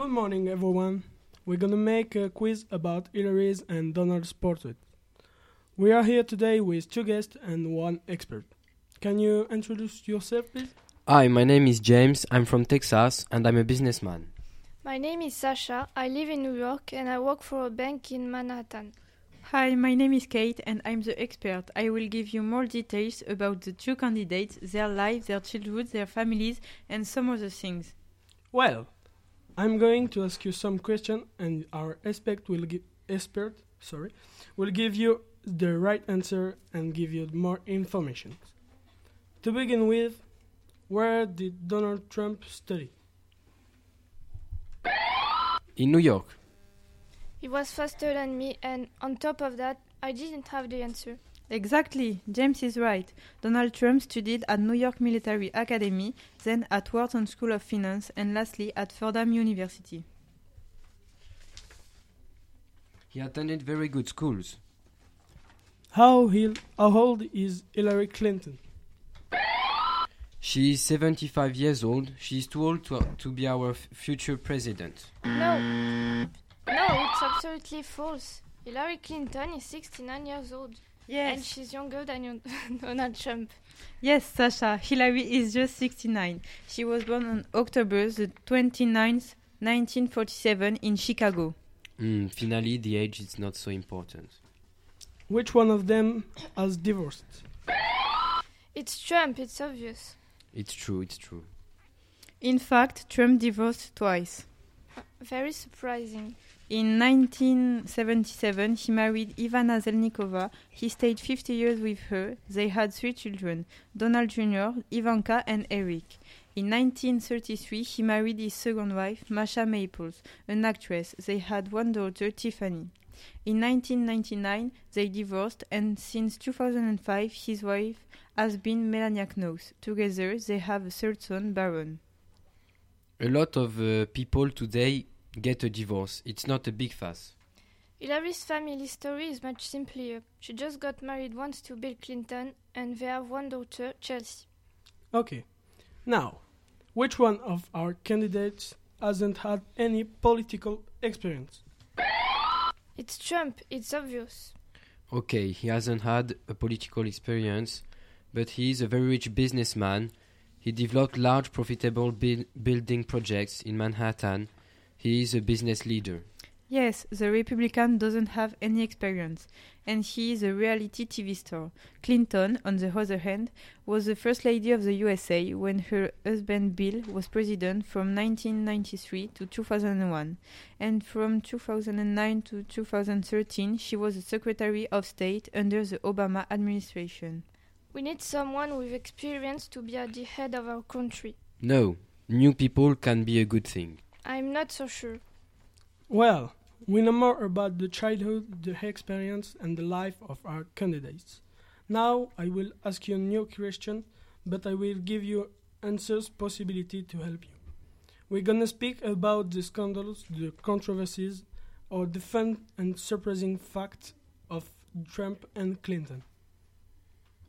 Good morning, everyone. We're gonna make a quiz about Hillary's and Donald's portrait. We are here today with two guests and one expert. Can you introduce yourself, please? Hi, my name is James. I'm from Texas and I'm a businessman. My name is Sasha. I live in New York and I work for a bank in Manhattan. Hi, my name is Kate and I'm the expert. I will give you more details about the two candidates, their lives, their childhood, their families, and some other things. Well, I'm going to ask you some questions, and our expert will give expert sorry will give you the right answer and give you more information. To begin with, where did Donald Trump study? In New York. He was faster than me, and on top of that, I didn't have the answer. Exactly, James is right. Donald Trump studied at New York Military Academy, then at Wharton School of Finance, and lastly at Fordham University. He attended very good schools. How, he, how old is Hillary Clinton? She is 75 years old. She is too old to, to be our f- future president. No, no, it's absolutely false. Hillary Clinton is 69 years old, and she's younger than Donald Trump. Yes, Sasha, Hillary is just 69. She was born on October the 29th, 1947 in Chicago. Mm, finally, the age is not so important. Which one of them has divorced? It's Trump, it's obvious. It's true, it's true. In fact, Trump divorced twice. Very surprising. In 1977, he married Ivana Zelnikova. He stayed 50 years with her. They had three children Donald Jr., Ivanka, and Eric. In 1933, he married his second wife, Masha Maples, an actress. They had one daughter, Tiffany. In 1999, they divorced, and since 2005, his wife has been Melania Knauss. Together, they have a third son, Barron. A lot of uh, people today get a divorce. It's not a big fuss. Hillary's family story is much simpler. She just got married once to Bill Clinton, and they have one daughter, Chelsea. Okay. Now, which one of our candidates hasn't had any political experience? It's Trump, it's obvious. Okay, he hasn't had a political experience, but he is a very rich businessman. He developed large profitable buil- building projects in Manhattan. He is a business leader. Yes, the Republican doesn't have any experience, and he is a reality TV star. Clinton, on the other hand, was the First Lady of the USA when her husband Bill was president from 1993 to 2001, and from 2009 to 2013 she was the Secretary of State under the Obama administration. We need someone with experience to be at the head of our country. No, new people can be a good thing. I'm not so sure. Well, we know more about the childhood, the experience, and the life of our candidates. Now I will ask you a new question, but I will give you answers possibility to help you. We're gonna speak about the scandals, the controversies, or the fun and surprising facts of Trump and Clinton.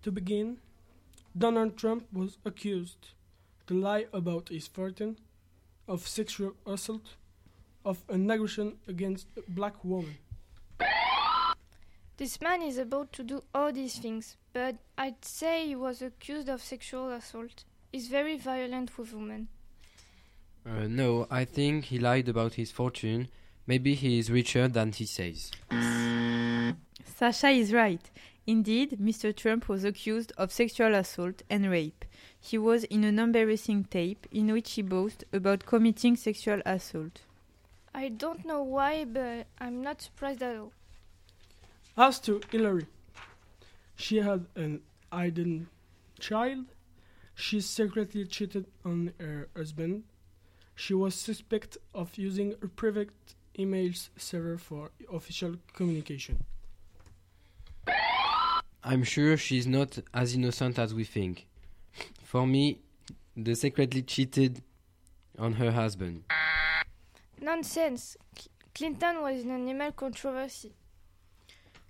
To begin, Donald Trump was accused to lie about his fortune, of sexual assault, of an aggression against a black woman. This man is about to do all these things, but I'd say he was accused of sexual assault. He's very violent with women. Uh, no, I think he lied about his fortune. Maybe he is richer than he says. Sasha is right. Indeed, Mr. Trump was accused of sexual assault and rape. He was in an embarrassing tape in which he boasted about committing sexual assault. I don't know why, but I'm not surprised at all. As to Hillary, she had an hidden child. She secretly cheated on her husband. She was suspect of using a private email server for official communication. I'm sure she's not as innocent as we think. For me, they secretly cheated on her husband. Nonsense. Clinton was in an email controversy.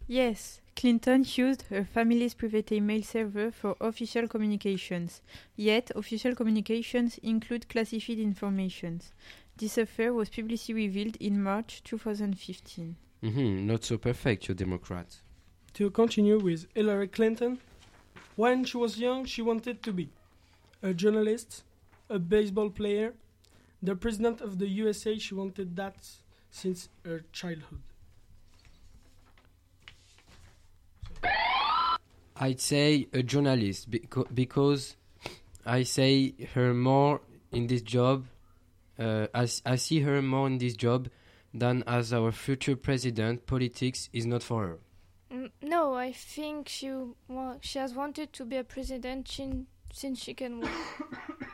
Yes, Clinton used her family's private email server for official communications. Yet, official communications include classified information. This affair was publicly revealed in March 2015. Mm -hmm, Not so perfect, you Democrat. To continue with Hillary Clinton, when she was young, she wanted to be a journalist, a baseball player, the president of the USA. She wanted that since her childhood. I'd say a journalist beco- because I say her more in this job. Uh, I, s- I see her more in this job than as our future president. Politics is not for her. No, I think she wa- she has wanted to be a president chin- since she can walk.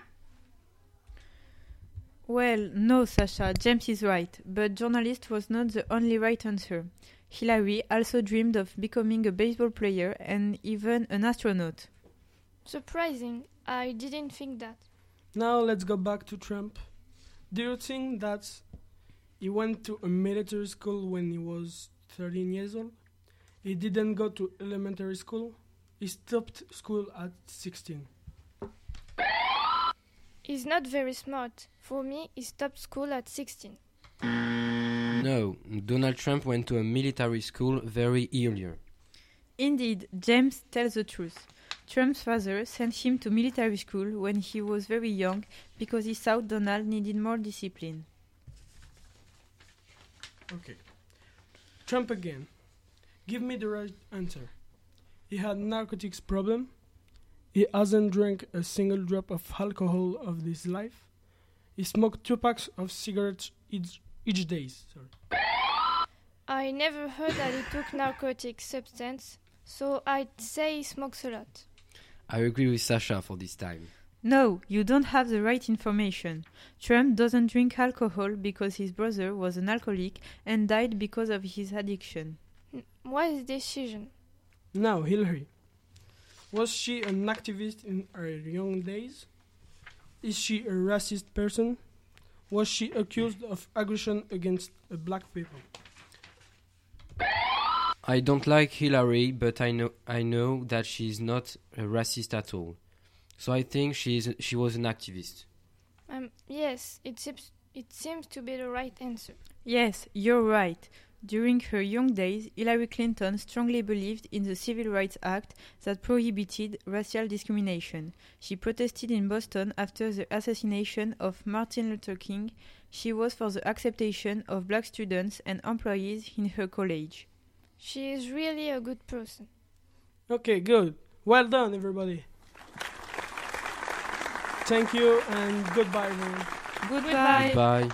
Well, no, Sasha, James is right, but journalist was not the only right answer. Hillary also dreamed of becoming a baseball player and even an astronaut. Surprising. I didn't think that. Now let's go back to Trump. Do you think that he went to a military school when he was 13 years old? He didn't go to elementary school. He stopped school at 16. He's not very smart. For me, he stopped school at 16. No, Donald Trump went to a military school very earlier. Indeed, James tells the truth. Trump's father sent him to military school when he was very young because he thought Donald needed more discipline. Okay. Trump again. Give me the right answer. He had narcotics problem. He hasn't drank a single drop of alcohol of his life. He smoked two packs of cigarettes each, each day. Sorry. I never heard that he took narcotic substance, so I'd say he smokes a lot. I agree with Sasha for this time. No, you don't have the right information. Trump doesn't drink alcohol because his brother was an alcoholic and died because of his addiction. N- Wise decision. Now, Hillary. Was she an activist in her young days? Is she a racist person? Was she accused of aggression against uh, black people? I don't like Hillary, but I know I know that she's not a racist at all. So I think she is she was an activist. Um, yes, it seems it seems to be the right answer. Yes, you're right. During her young days, Hillary Clinton strongly believed in the Civil Rights Act that prohibited racial discrimination. She protested in Boston after the assassination of Martin Luther King. She was for the acceptation of black students and employees in her college. She is really a good person. Okay, good. Well done, everybody. Thank you and goodbye, everyone. Goodbye. Bye.